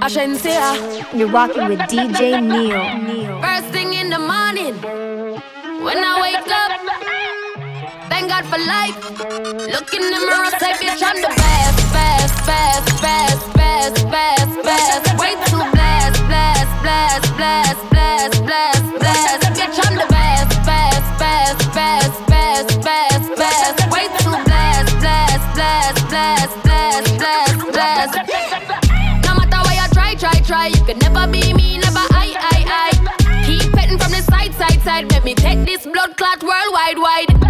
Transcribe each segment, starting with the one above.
Ashensia. You're rocking with DJ Neo. First thing in the morning, when I wake up, thank God for life. Look in the mirror, say, bitch, I'm the best, best, best, best, best, best, best. Way too blessed, blessed, blessed, blessed, blessed, blessed. Try. You can never be me, never I, I, I. Keep petting from the side, side, side. Let me take this blood clot worldwide, wide.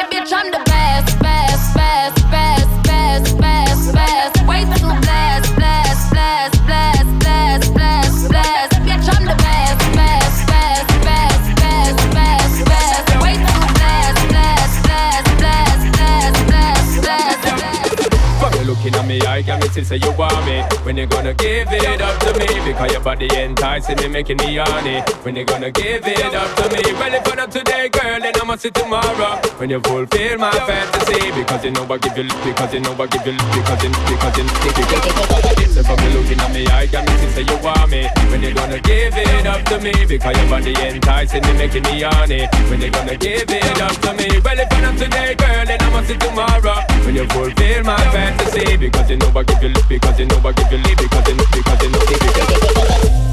Say, bitch, I'm the best, best, best, best, best, best, best. Way too blessed, blessed, blessed, blessed, blessed, blessed, blessed. Bitch, I'm the best, best, best, best, best, best, best. Way too blessed, blessed, blessed, blessed, blessed, blessed, blessed. From you looking at me, I can see say you want me. When you gonna give it up to me? Because your body enticing me, making me horny. When you gonna give it up to me? Well, if not today, girl, then I'ma see tomorrow. When you fulfill my fantasy, because you know I give you, because you know I give you, because you, because you, because you. So from you looking at me, I can see say you want me. When you gonna give it up to me? Because your body enticing me, making me horny. When you gonna give it up to me? Well, if not today, girl, then I'ma see tomorrow. When you fulfill my fantasy, because you know I give you, because you know I give you, because you, because you because you know. Que yo no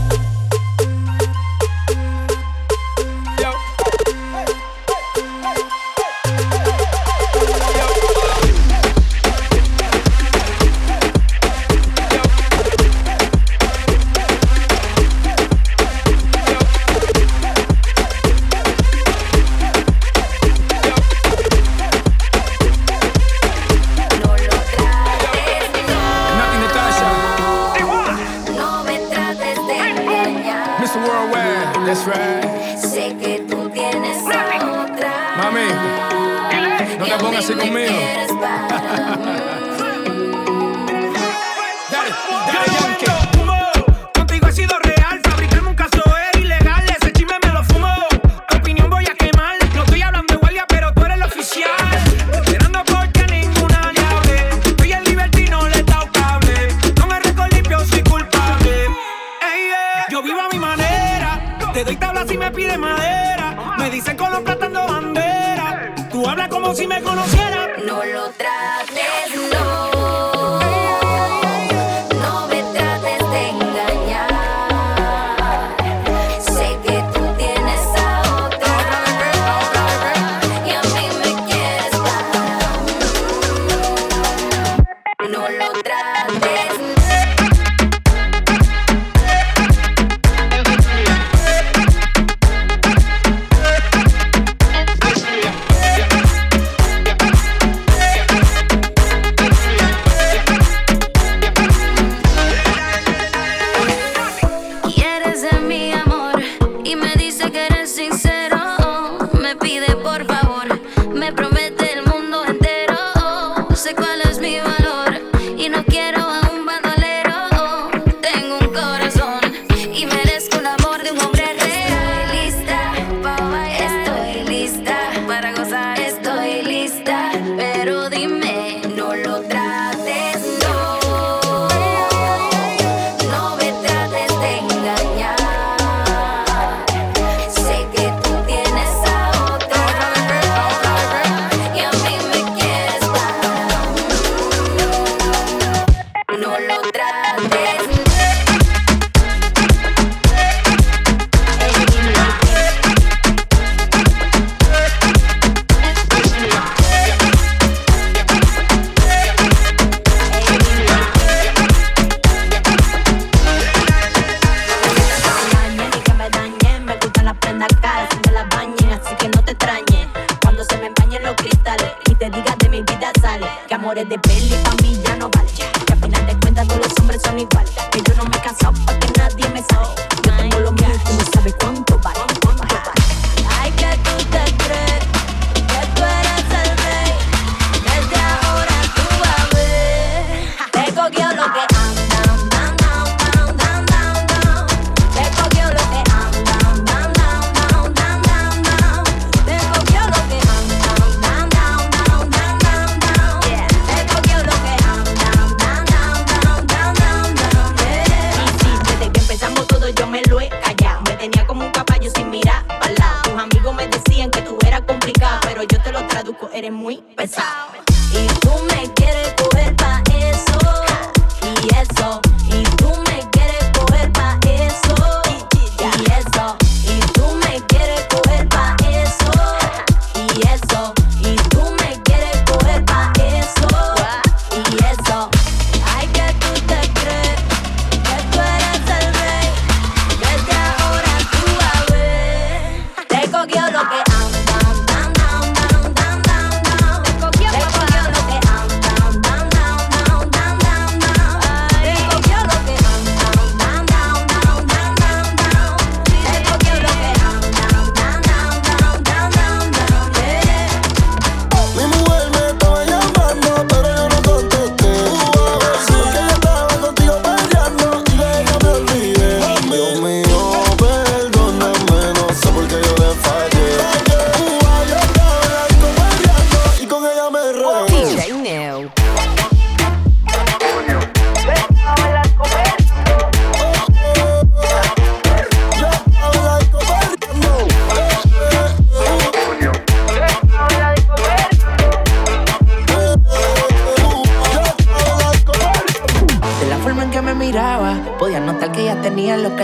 eres muy pesado. Y tú me quieres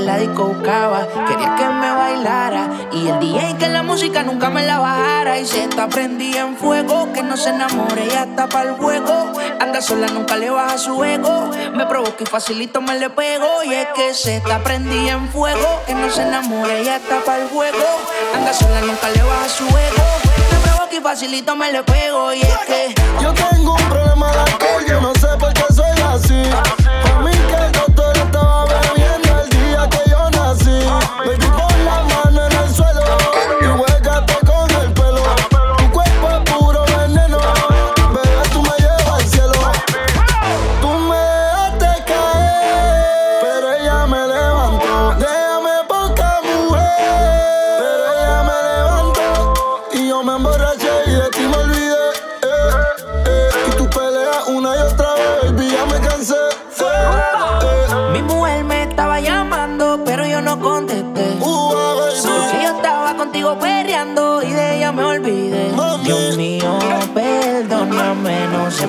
la disco buscaba. Quería que me bailara y el DJ que la música nunca me la bajara. Y se está prendida en fuego, que no se enamore, ya está para el juego. Anda sola, nunca le baja su ego. Me provoca y facilito me le pego. Y es que se está prendida en fuego, que no se enamore, ya está para el juego. Anda sola, nunca le baja su ego. Me provoca y facilito me le pego. Y es que Yo tengo un problema de yo no sé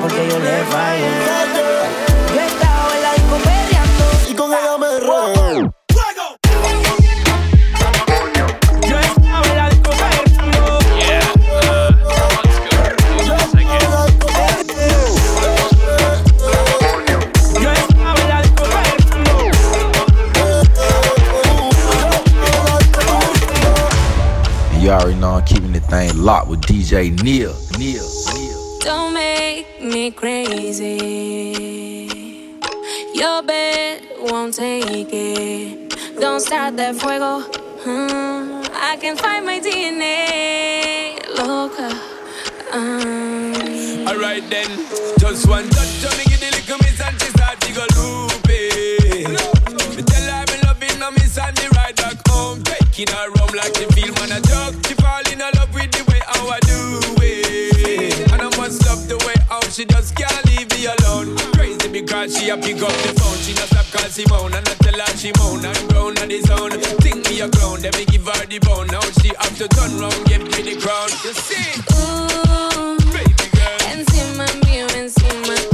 perdóname, no sé por qué yo le fallé. Yo estaba en la disco perreando. Y con ella me reí. Yo estaba en la disco perreando. Yo estaba en la disco perreando. And you already know I'm keeping the thing locked with DJ Neil. Neil. Neil. Crazy. Your bed won't take it. Don't start that fuego. Hmm, I can find my DNA. Loca. Um, Alright then, just one touch on me, give the little miss and she start to go loopy. Me tell her me loving her miss and me ride back home, taking her home like she feel man a joke. Crazy because she a pick up the phone, she not stop call Simone and I tell her she moan and groan on the zone. Think me a clown, then me give her the bone. Now she have to turn round, give me the crown. You see, ooh, baby girl. encima mío, encima tuyo. Ooh,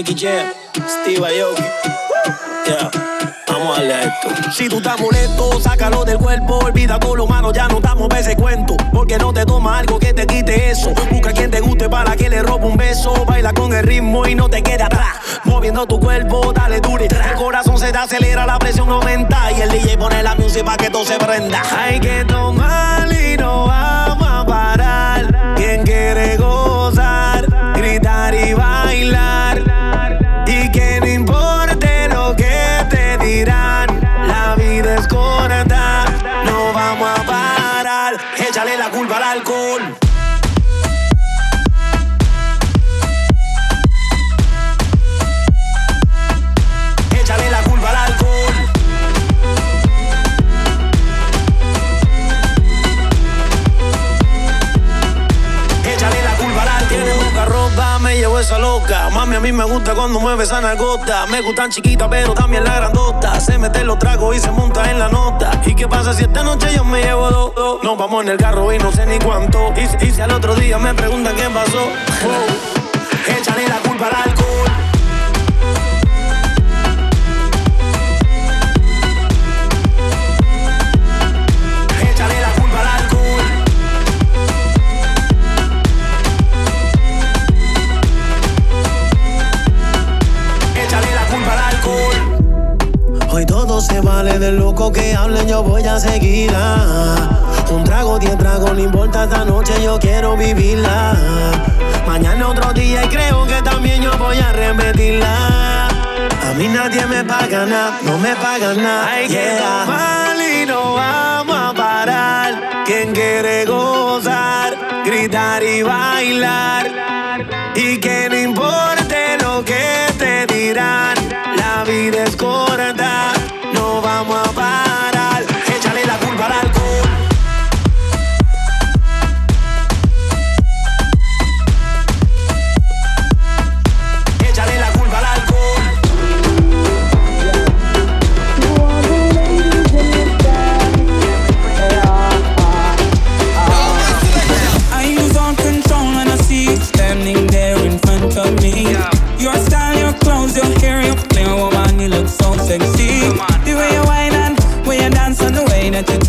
Nicky Jam, Steve Aoki. Yeah. Vamos a esto. Si tú estás molesto, sácalo del cuerpo. Olvida todo lo malo, ya no estamos a cuento. Porque no te toma algo que te quite eso. Busca quien te guste para que le robe un beso. Baila con el ritmo y no te quede atrás. Moviendo tu cuerpo, dale dure. El corazón se te acelera, la presión aumenta. Y el DJ pone la música para que todo se prenda. Hay que tomar y no vamos a parar. Quien quiere gozar, gritar y bailar. A mí me gusta cuando mueve esa nalgota. Me gustan chiquita, pero también la grandota. Se mete los tragos y se monta en la nota. ¿Y qué pasa si esta noche yo me llevo dos? dos? Nos vamos en el carro y no sé ni cuánto. Y si al otro día me preguntan qué pasó, oh, échale la culpa al alcohol. Vale del loco que hablen, yo voy a seguirla. Un trago, diez tragos, no importa esta noche, yo quiero vivirla. Mañana otro día y creo que también yo voy a repetirla. A mí nadie me paga nada, no me paga nada. Hay que tomar y no vamos a parar. Quien quiere gozar, gritar y bailar. Y que no importe lo que te dirán, la vida es corta,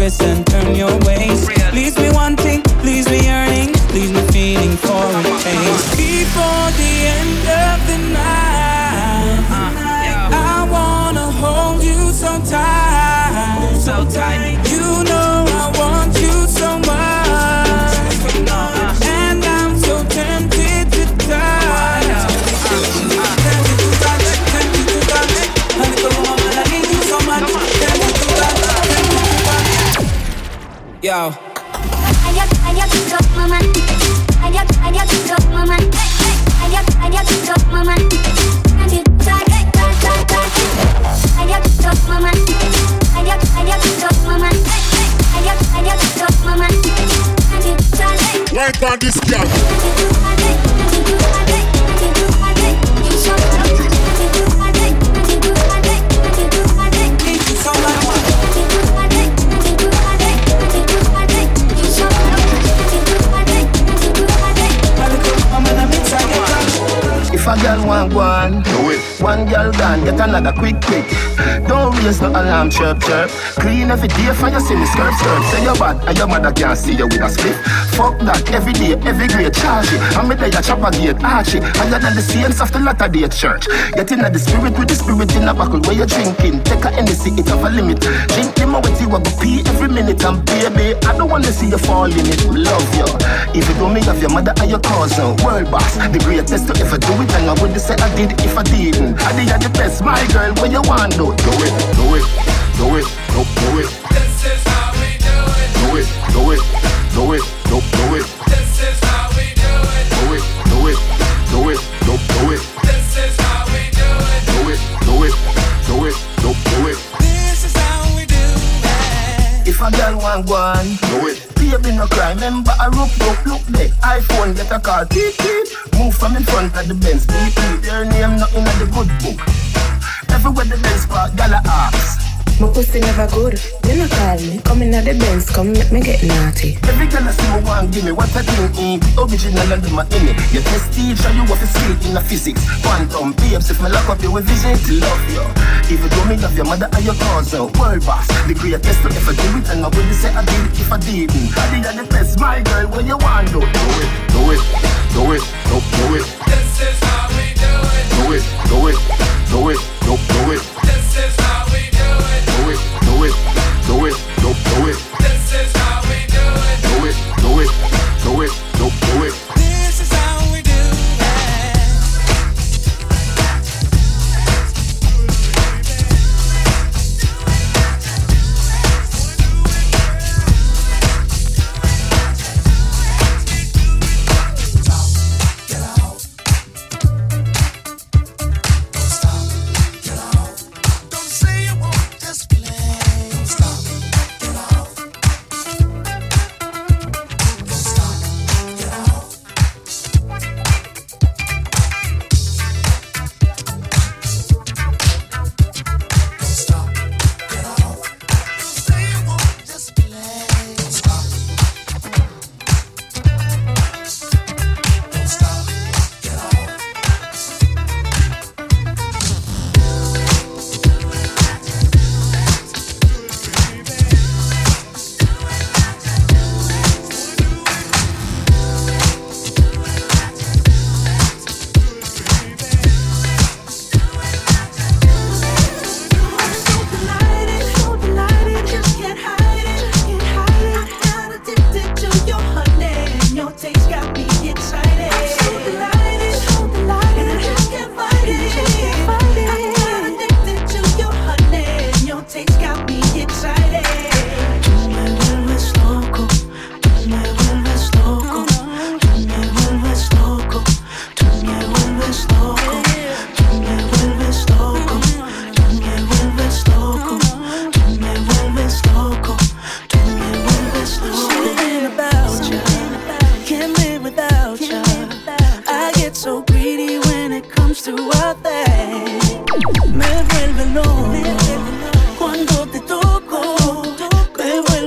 twist and turn your waist. Leaves me wanting, leaves me yearning, leaves me feeling for a change. Before the Like on this girl. A girl want one, Do it. one girl gone, get another quick quick. No alarm chirp chirp. Clean every day for you see me skirt skirt. Say you bad and your mother can't see you with a split. Fuck that every day, every grade charge it. I'm a day a chopper gate arch it. Higher than the of the latter day church. Get in the spirit with the spirit in a buckle where you're drinking. Take a Hennessy, it have a limit. Drink them with you, I go pee every minute. And baby, I don't wanna see you fall in it. Love you. If you don't make of your mother and your cousin, world boss, the greatest to ever do it. And I would say I did if I didn't. I did the best, my girl. What you want do? Do it, do it, do it, do, do it. This is how we do it. Do it, do it, do it, do, do it. This is how we do it. Do it, do it, do it, do, do it. This is how we do it. Do it, do it, do it, do, do it. This is how we do it. If a girl want one, do it. Baby no cry, remember I rope rope look there. iPhone get a call, beep beep. Move from in front of the Benz, beep beep. Their name nothing in the good book. Everywhere the Benz park, gala ask. My pussy never good. You no call me. Come in at the Benz, come make me get naughty. Every girl I see me want give me what I think in the original and the my in it. Your test teacher, you have to see it in the physics. Quantum babes, if me lock up you with vision to love you. If you do me love your mother and your cousin, world boss, the greatest to ever do it. And I wouldn't say I did it if I didn't. I did the best, my girl, when you want do, do it, do it, do it, do, do it, This is how we do it. do it, do it, do it, do, do it, This is how we do it. do it, do it, do it, do, do it, This is how we do it. do it, do it, do it, do, do it.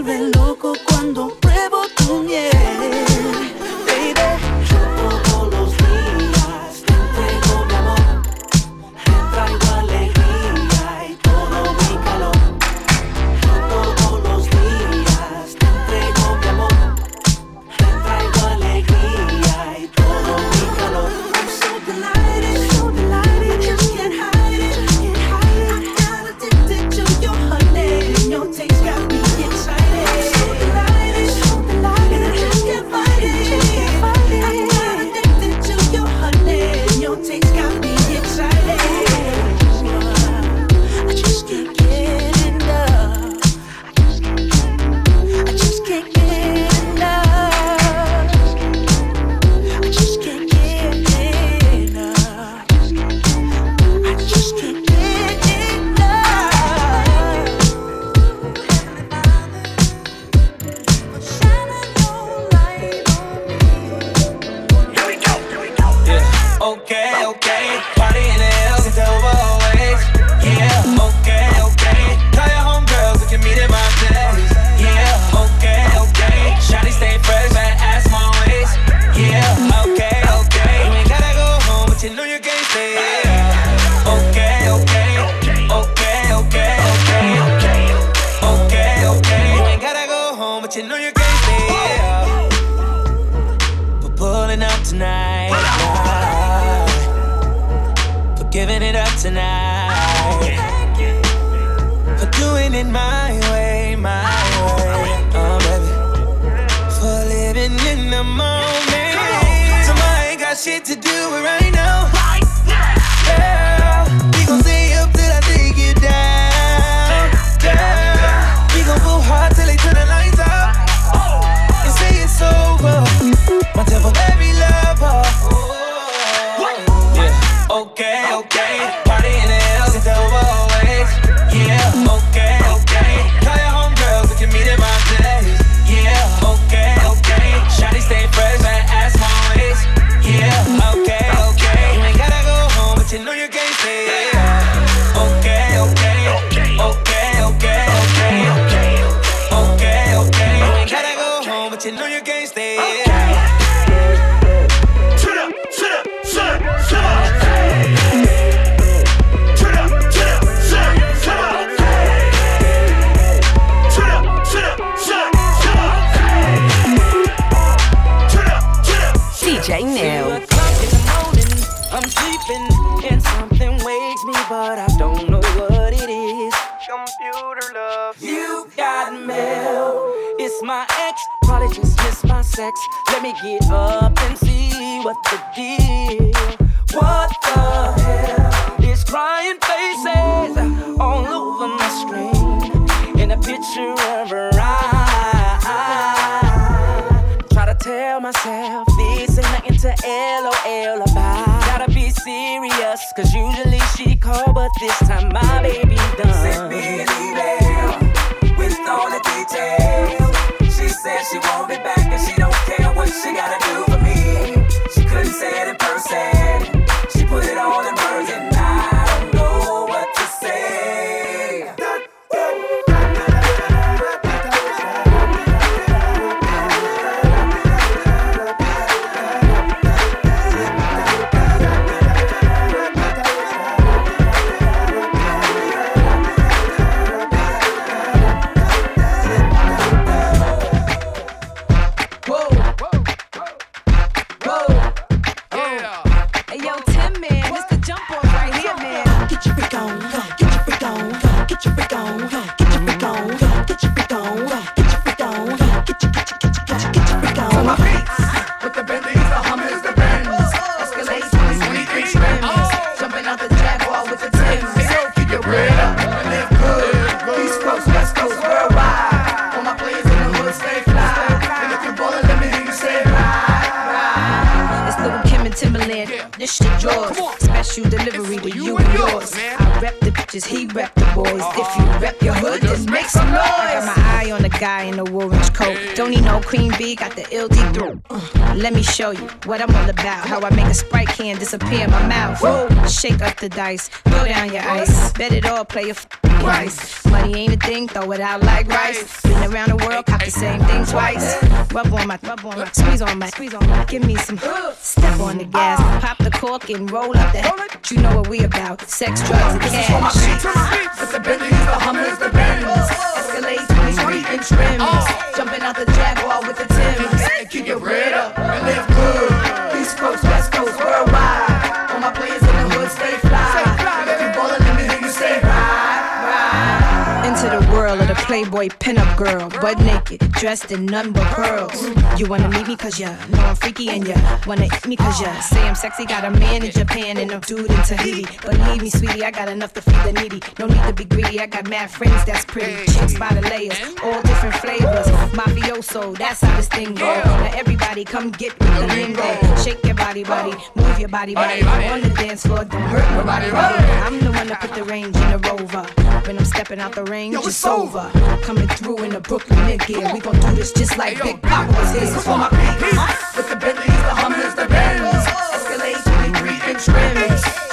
vuelve loco cuando pruebo tu miel. Doing DJ. I'm sleeping and something wakes me, but I don't know what it is. Computer love. You got mail. It's my ex. Probably just missed my sex. Let me get up and see what the deal. What the hell is crying faces all over my screen? In a picture of her tell myself this ain't nothing to LOL about. Gotta be serious, cause usually she call, but this time my baby done. Send me an email with all the details. She said she won't be back and she don't care what she gotta do for me. She couldn't say it in person. Guy in a orange coat. Don't need no queen bee, got the ill deep throat. Uh, let me show you what I'm all about. How I make a sprite can disappear in my mouth. Whoa. Shake up the dice, throw down your ice. Bet it all, play a f- price. Money ain't a thing, throw it out like rice. Been around the world, cop the same thing twice. Rub on my, rub on my, squeeze on my, squeeze on my. Give me some, step on the gas, pop the cork and roll up the. You know what we about? Sex, drugs, and cash. This is for my feet, to my feet. With the Bentleys, the Hummers, the Benz. Escalade 23 and trims. Oh. Jumping out the Jaguar with the Timbs. Keep your bread up and live good. East Coast, West Playboy pinup girl, butt naked, dressed in none but pearls. You wanna meet me cause ya know I'm freaky and ya wanna eat me cause ya say I'm sexy. Got a man in Japan and a dude in Tahiti. Believe me, sweetie, I got enough to feed the needy. No need to be greedy, I got mad friends that's pretty. Chicks by the layers, all different flavors. Mafioso, that's how this thing go. Now everybody come get with the lingo. Shake your body, body, move your body, body. On the dance floor, don't hurt nobody, body. I'm the one that put the range in the rover. When I'm stepping out the range, it's over. Coming through in the Brooklyn gear. We gon' do this just like Big Pop was here. This is for my feet. With the Bentleys, the Hummers, the Benz. Escalade 23 and trims.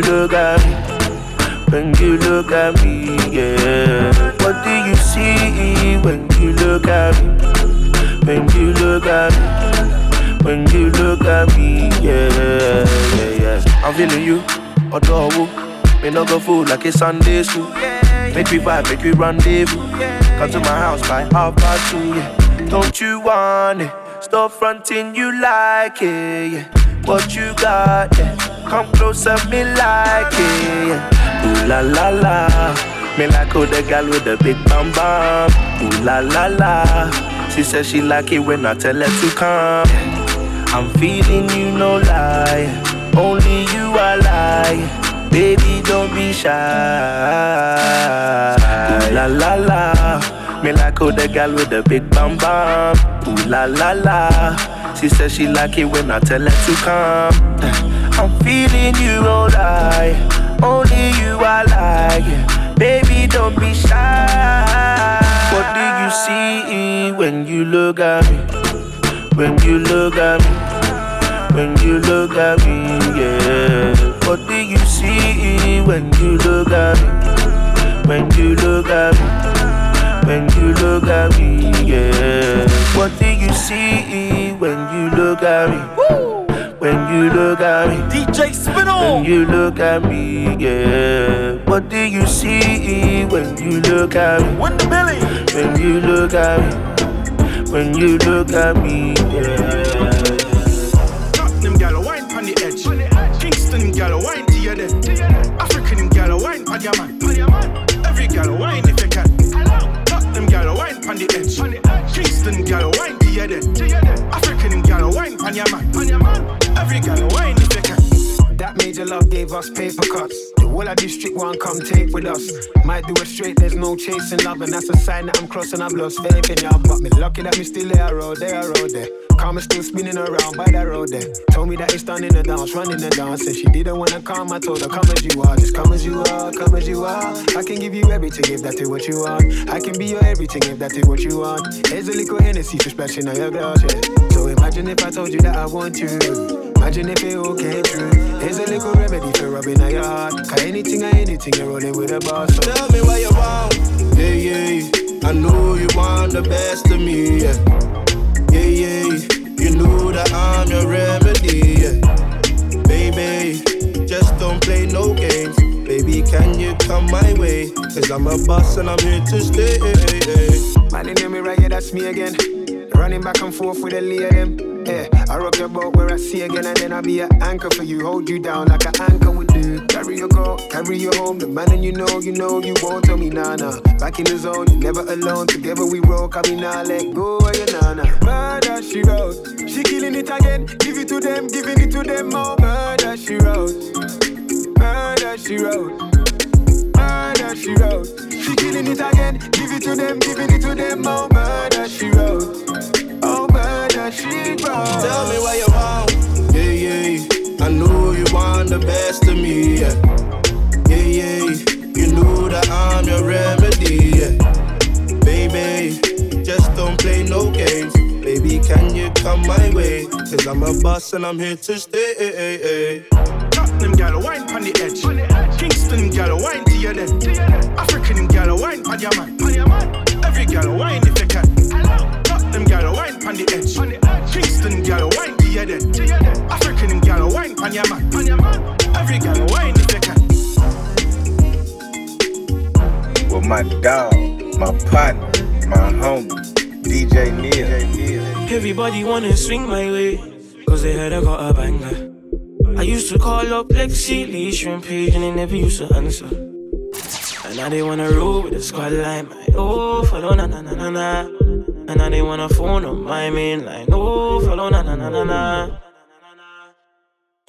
You look at me? When you look at me, yeah. What do you see when you look at me? When you look at me, when you look at me, yeah, yeah, yeah. I'm feeling you, adore Me no go fool like it's Sunday school. Make me vibe, make me rendezvous. Come to my house by half past two, yeah. Don't you want it? Stop fronting, you like it, yeah. What you got, yeah. Come closer, me like it, yeah. Ooh la la la. Me like how the girl with the big bam bam. Ooh la la la. She says she like it when I tell her to come. I'm feeling you, no lie. Only you I lie. Baby, don't be shy. Ooh, la la la. Me like how the girl with the big bam bam. Ooh la la la. She says she like it when I tell her to come. I'm feeling you, no lie. Only you I like. Baby, don't be shy. What do you see when you look at me? When you look at me? When you look at me, yeah. What do you see when you look at me? When you look at me? When you look at me, yeah. What do you see when you look at me? When you look at me, DJ Spinall. When you look at me, yeah. What do you see when you look at me? When the Billy. When you look at me, when you look at me, yeah. On the edge. Kingston gal wine to your dead. African gal wine on your man. Every gal wine if you can. That major love gave us paper cuts. The whole of district one come take with us. Might do it straight, there's no chasing love, and that's a sign that I'm crossing. I've lost faith in y'all, but me lucky that me still there, road there, road there. Karma still spinning around by that road there. Told me that it's done in the dance, running the dance. Said she didn't wanna come, I told her come as you are, just come as you are, come as you are. I can give you everything if that is what you want. I can be your everything if that is what you want. Here's a little Hennessy for splashing on your glass, yeah. So imagine if I told you that I want you. Imagine if it all came true. Here's a little remedy for rubbing on your heart. Cause anything or anything, you're rolling with a boss. So. Tell me what you want. Yeah, yeah. I know you want the best of me. Yeah, yeah, yeah. You know that I'm your remedy. Yeah. Baby, just don't play no games. Baby, can you come my way? Cause I'm a boss and I'm here to stay. Man, you know me right, yeah, that's me again. Running back and forth with a lay them. Yeah, I rock your boat where I see again, and then I'll be an anchor for you. Hold you down like an anchor. Carry your girl, carry you home. The man and you know, you know, you won't tell me nah. Back in the zone, you never alone. Together we roll, cause we nah let go of your nana. Murder she wrote, she killing it again. Give it to them, giving it to them more. Murder she wrote, murder she wrote, murder she wrote. She killing it again, give it to them, giving it to them more. Murder she wrote. Oh, murder, she wrote. Tell me what you want. Yeah, yeah, yeah. You know that I'm your remedy. Yeah, baby. Just don't play no games. Baby, can you come my way? Cause I'm a boss and I'm here to stay. Them gal wine on the edge. Kingston gal wine to your dead. African gal wine on your man. Every gal wine if you can. Them gal wine on the edge. Kingston gal wine to your dead. African gal wine on your man. Every gal wine if you can. With my dog, my partner, my homie, DJ Neil. Everybody wanna swing my way, cause they heard I got a banger. I used to call up Lexi, Lee, Shrimp Page, and they never used to answer. And now they wanna roll with the squad line, my oh, follow na na na na na. And now they wanna phone on my main line, oh, follow na na na na na.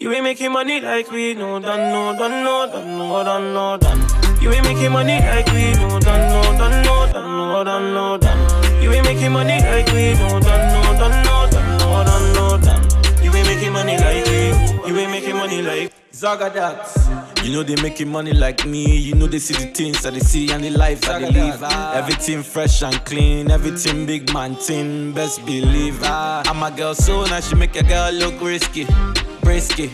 You ain't making money like we no done, no done, no done, no done, no done. You ain't making money like we no done, no done, no done, no done, no done. You ain't making money like we no done, no done, no done, no done, no done. You ain't making money like we. You ain't making money like Zaga that. You know they making money like me. You know they see the things that they see and the life that they live. Everything fresh and clean, everything big man thing. Best believe. ah. I'm a girl so now she make a girl look risky, risky.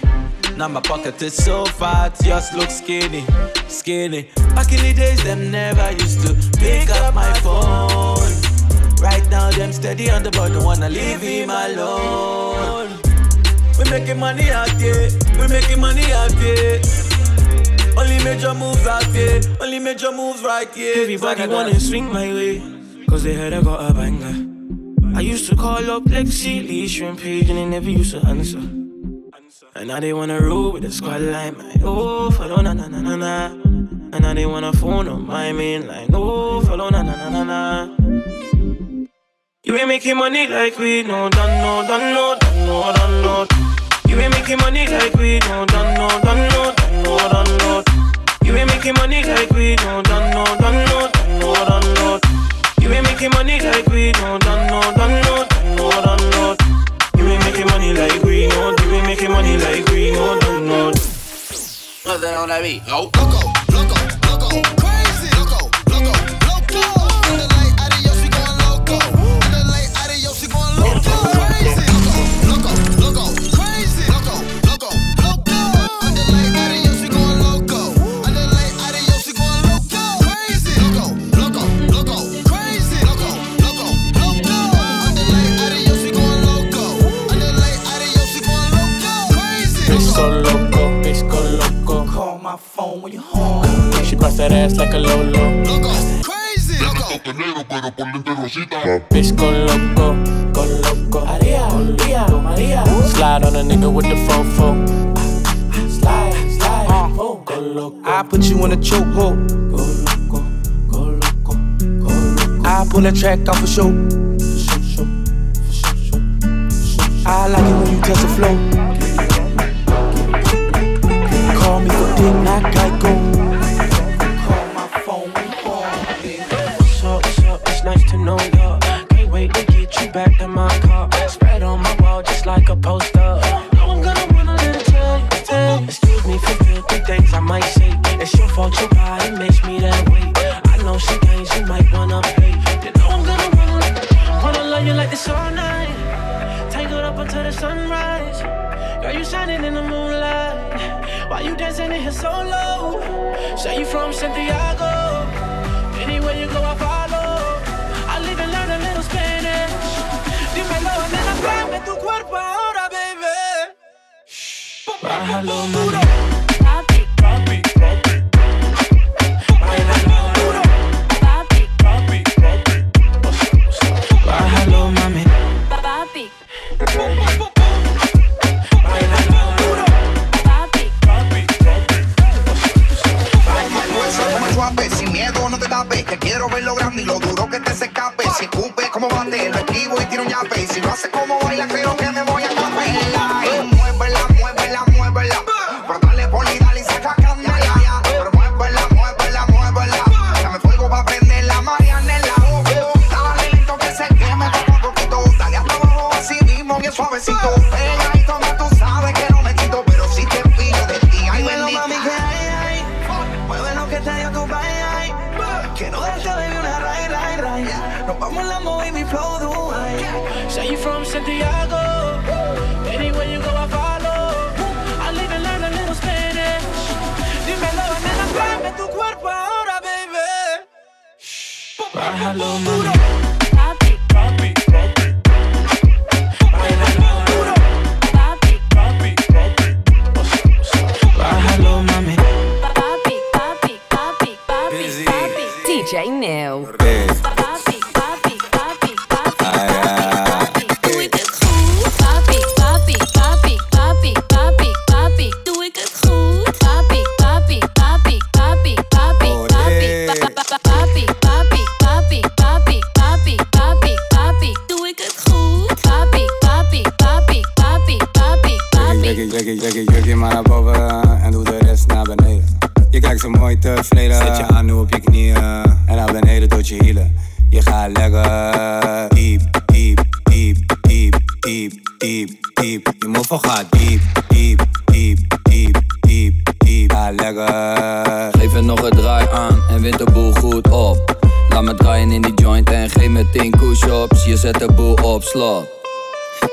Now my pocket is so fat, just look skinny, skinny. Back in the days, them never used to pick up my phone. Right now, them steady on the board, don't wanna leave him alone. We making money out here, we making money out here. Only major moves out here, only major moves right here. Everybody wanna swing my way, cause they heard I got a banger. I used to call up Lexi, Lee, Shrimp Page, and they never used to answer. And now they wanna roll with the squad line, man. Oh, follow na na na na na. And now they wanna phone on my main line. Oh, follow na na na na na. You ain't making money like we no done, no done, no done, no done, no. You ain't making money like we no done, no done, no done, no done, no. You ain't making money like we no done, no done, no done, no done, no. You ain't making money like we no done, no done, no making money like we no done, no. Nothing on that beat. Oh. Bitch Bitch go loco, go loco. Maria, Maria, Maria. Slide on a nigga with the fofo. Slide, slide, oh, go loco. I put you in a chokehold. Go loco, go loco, go loco. I pull that track off a show. I like it when you touch the flow. Call me for dick, not Geico. Cuerpo ahora, baby. Bájalo, mami. DJ Neil.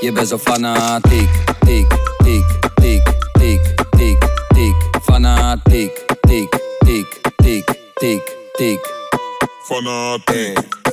je bezo fanatik Tik, tik, tik, tik, tik, tik. Fanatik, tik, tik, tik, tik, tik Fanatik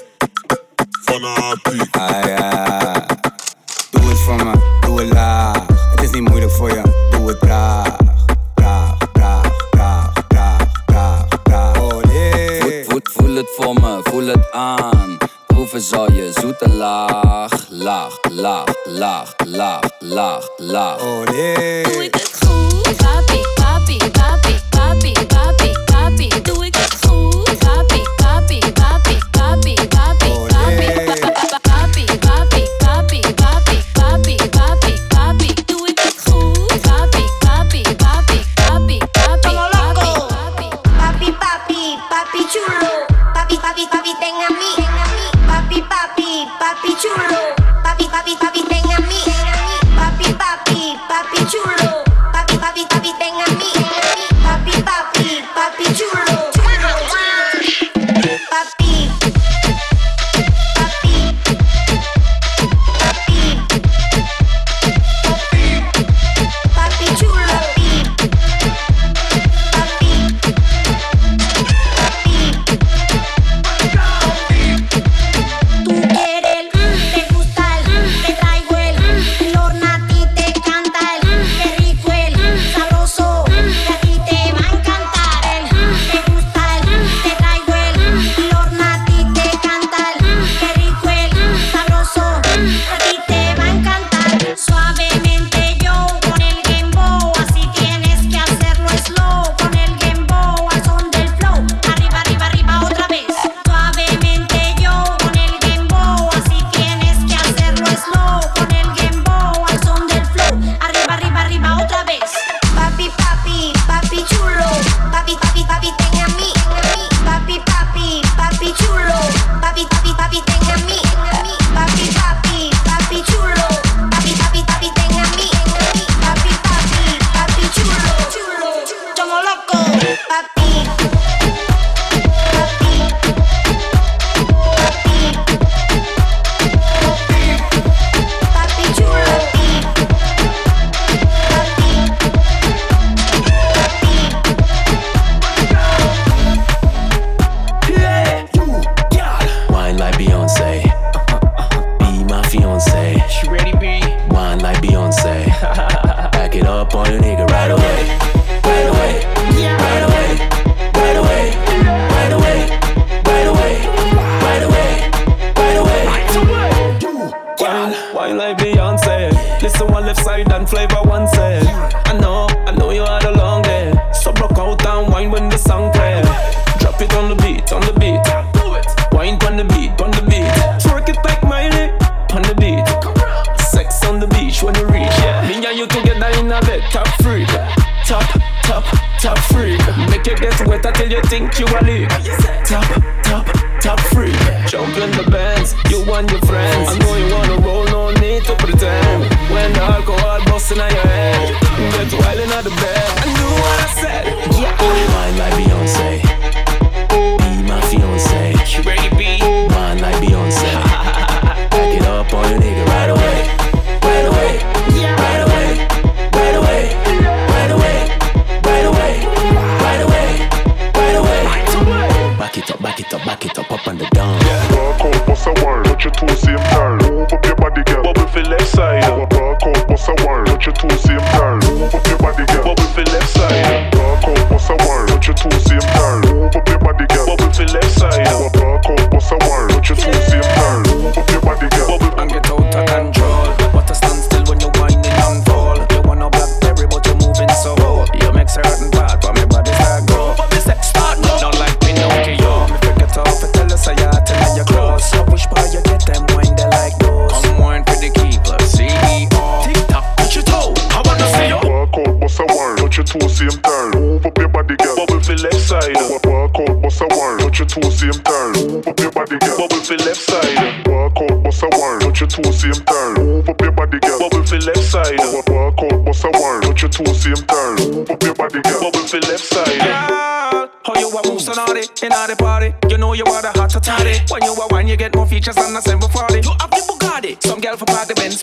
Touch your two same turn. Up your body, girl. Bubble for left side. Girl, how you a move so naughty in all the party? You know you are the hot toddy. When you a wine, you get more features than a 740. You have the Bugatti, some girl for party Benz.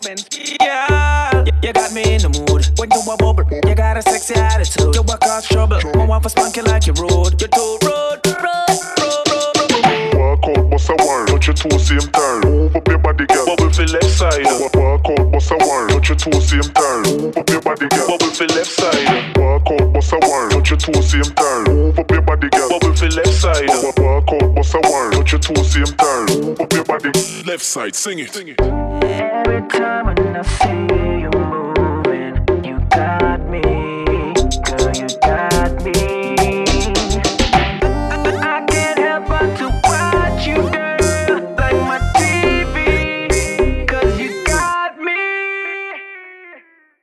Yeah, you got me in the mood. When you a bubble, you got a sexy attitude. You walk out trouble, one want for spunky like you road. You too rude, road, bust a wine. Touch your two same turn. Move up your body, girl. Bubble for left side. Walk out, bust a wine. Touch your two same turn. Move up your body, girl. Bubble for left side. Walk out, bust a wine. Touch your two same turn. Move up your body, girl. Bubble for left side. Walk out, bust a wine. Touch your two same turn. Move up your body. Left side, sing it. Sing it. Every time when I see you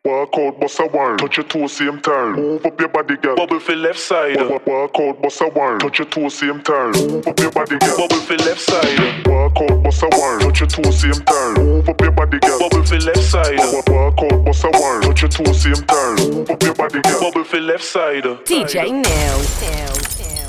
Walk out, bust a wine. Touch your two same turn. Move up your body, girl. Bubble for left side. Walk, walk out, bust a wine. Touch your two same turn. Move up your body, girl. Bubble for left side. Walk out, bust a wine. Touch your two same turn. Move up your body, girl. Bubble for left side. Walk, walk out, bust a wine. Touch your two same turn. Move up your body, girl. Bubble for left side. DJ Neil.